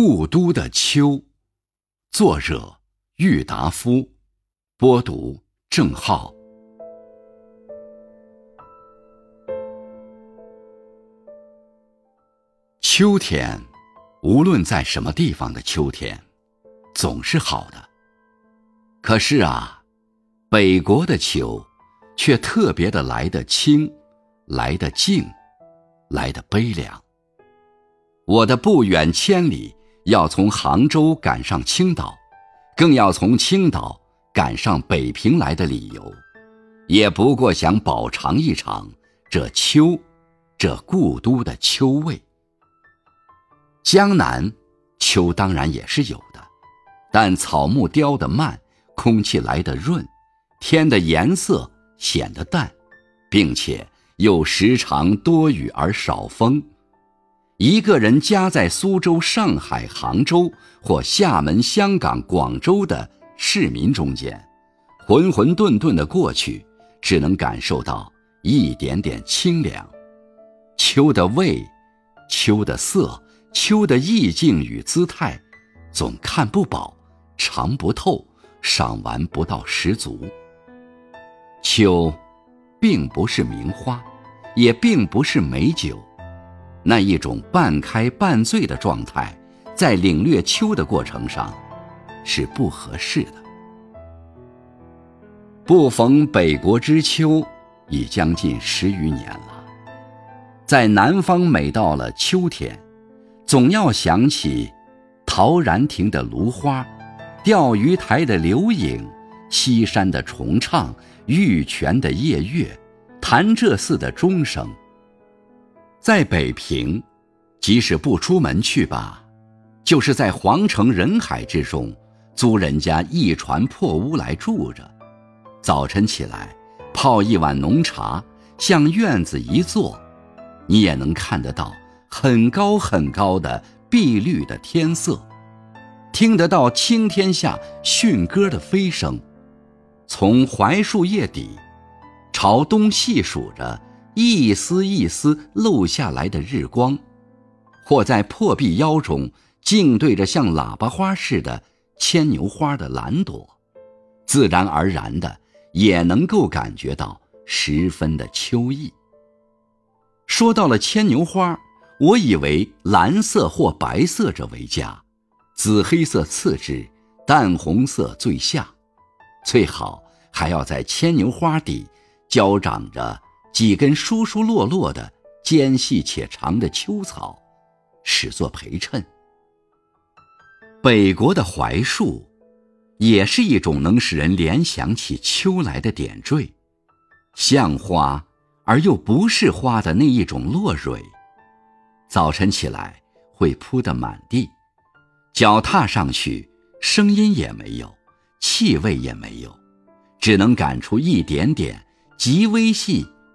故都的秋，作者郁达夫，播读郑浩。秋天，无论在什么地方的秋天，总是好的。可是啊，北国的秋，却特别的来得清，来得静，来得悲凉。我的不远千里要从杭州赶上青岛，更要从青岛赶上北平来的理由，也不过想饱尝一场这秋，这故都的秋味。江南秋当然也是有的，但草木凋得慢，空气来得润，天的颜色显得淡，并且又时常多雨而少风。一个人夹在苏州、上海、杭州或厦门、香港、广州的市民中间，浑浑沌沌的过去，只能感受到一点点清凉。秋的味，秋的色，秋的意境与姿态，总看不饱，尝不透，赏玩不到十足。秋，并不是名花，也并不是美酒。那一种半开半醉的状态，在领略秋的过程上，是不合适的。不逢北国之秋，已将近十余年了。在南方，每到了秋天，总要想起陶然亭的芦花，钓鱼台的柳影，西山的重唱，玉泉的夜月，潭柘寺的钟声。在北平，即使不出门去吧，就是在皇城人海之中，租人家一船破屋来住着。早晨起来，泡一碗浓茶，向院子一坐，你也能看得到很高很高的碧绿的天色，听得到青天下驯鸽的飞声，从槐树叶底朝东细数着。一丝一丝漏下来的日光，或在破壁腰中静对着像喇叭花似的牵牛花的蓝朵，自然而然的也能够感觉到十分的秋意。说到了牵牛花，我以为蓝色或白色者为佳，紫黑色次之，淡红色最下，最好还要在牵牛花底交长着。几根疏疏落落的、尖细且长的秋草，使作陪衬。北国的槐树，也是一种能使人联想起秋来的点缀，像花而又不是花的那一种落蕊。早晨起来会铺得满地，脚踏上去，声音也没有，气味也没有，只能感出一点点极微细。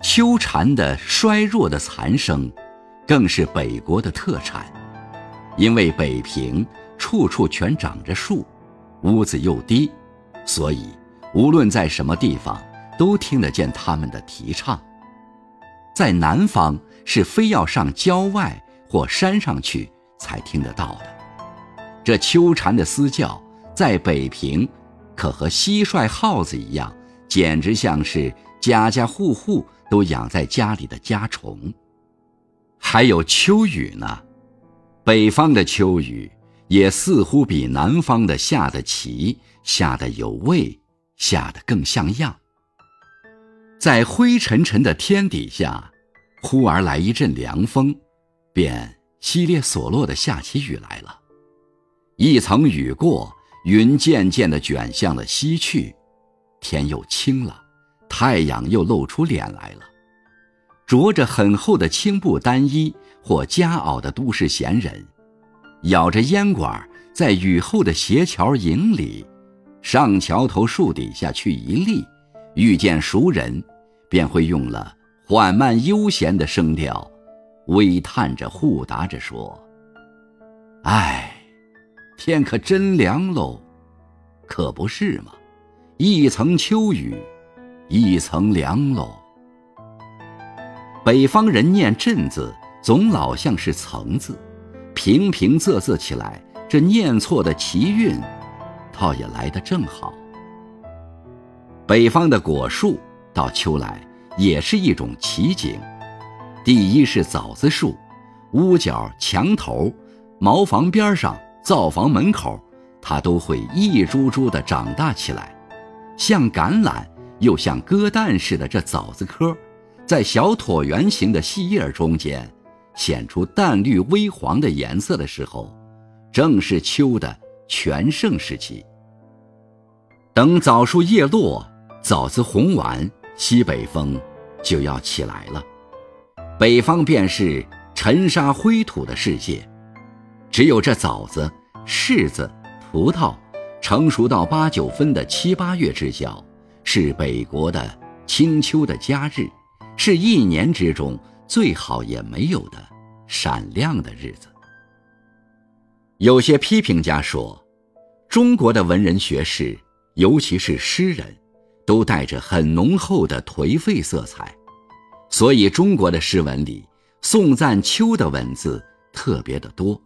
秋蝉的衰弱的残声，更是北国的特产。因为北平处处全长着树，屋子又低，所以无论在什么地方，都听得见他们的啼唱。在南方是非要上郊外或山上去才听得到的。这秋蝉的嘶叫，在北平，可和蟋蟀、耗子一样，简直像是家家户户。都养在家里的家虫，还有秋雨呢。北方的秋雨也似乎比南方的下得齐，下得有味，下得更像样。在灰沉沉的天底下，忽而来一阵凉风，便稀咧索落的下起雨来了。一层雨过，云渐渐地卷向了西去，天又清了。太阳又露出脸来了，着着很厚的青布单衣，或夹袄的都市闲人，咬着烟管，在雨后的斜桥影里，上桥头树底下去一立，遇见熟人，便会用了缓慢悠闲的声调，微叹着互答着说：“唉，天可真凉喽，可不是吗？一层秋雨，一层凉喽。”北方人念“镇”字，总老像是“层”字，平平仄仄起来，这念错的奇韵，倒也来得正好。北方的果树到秋来也是一种奇景，第一是枣子树，屋角、墙头、茅房边上、灶房门口，它都会一株株的长大起来，像橄榄又像鸽蛋似的这枣子壳。在小椭圆形的细叶中间，显出淡绿微黄的颜色的时候，正是秋的全盛时期。等枣树叶落，枣子红完，西北风就要起来了。北方便是尘沙灰土的世界，只有这枣子、柿子、葡萄成熟到八九分的七八月之交，是北国的清秋的佳日。是一年之中最好也没有的闪亮的日子。有些批评家说，中国的文人学士，尤其是诗人，都带着很浓厚的颓废色彩，所以中国的诗文里颂赞秋的文字特别的多。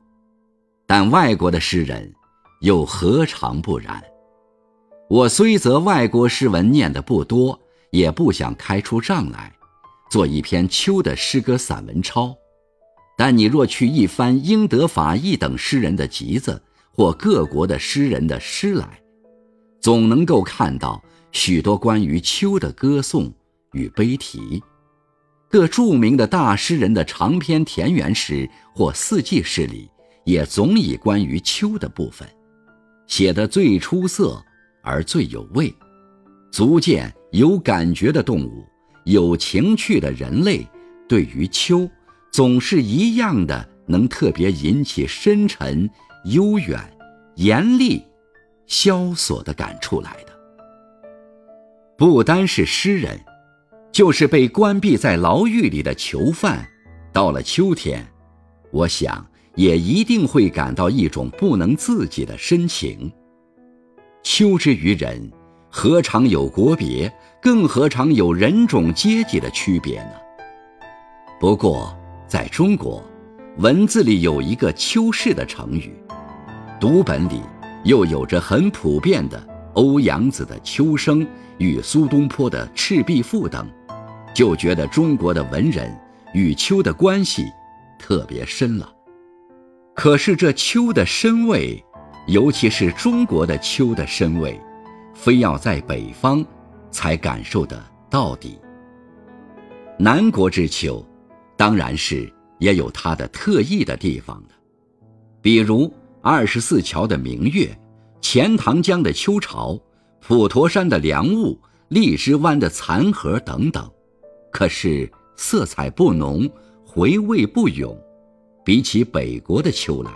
但外国的诗人又何尝不然？我虽则外国诗文念的不多，也不想开出账来。做一篇秋的诗歌散文抄，但你若去一翻英德法意等诗人的集子或各国的诗人的诗来，总能够看到许多关于秋的歌颂与悲啼。各著名的大诗人的长篇田园诗或四季诗里，也总以关于秋的部分，写得最出色而最有味，足见有感觉的动物。有情趣的人类，对于秋，总是一样的，能特别引起深沉、悠远、严厉、萧索的感触来的。不单是诗人，就是被关闭在牢狱里的囚犯，到了秋天，我想也一定会感到一种不能自己的深情。秋之于人。何尝有国别，更何尝有人种阶级的区别呢？不过，在中国，文字里有一个“秋氏”的成语，读本里又有着很普遍的欧阳子的《秋声》与苏东坡的《赤壁赋》等，就觉得中国的文人与秋的关系特别深了。可是这秋的深味，尤其是中国的秋的深味。非要在北方，才感受得到底。南国之秋，当然是也有它的特异的地方的，比如二十四桥的明月，钱塘江的秋潮，普陀山的凉雾，荔枝湾的残荷等等。可是色彩不浓，回味不永，比起北国的秋来。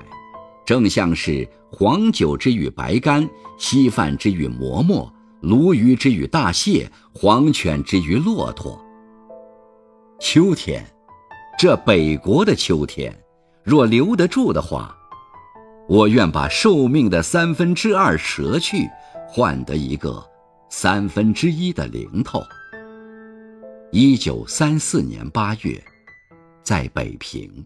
正像是黄酒之于白干，稀饭之于馍馍，鲈鱼之于大蟹，黄犬之于骆驼。秋天，这北国的秋天，若留得住的话，我愿把寿命的三分之二舍去，换得一个三分之一的零头。一九三四年八月，在北平。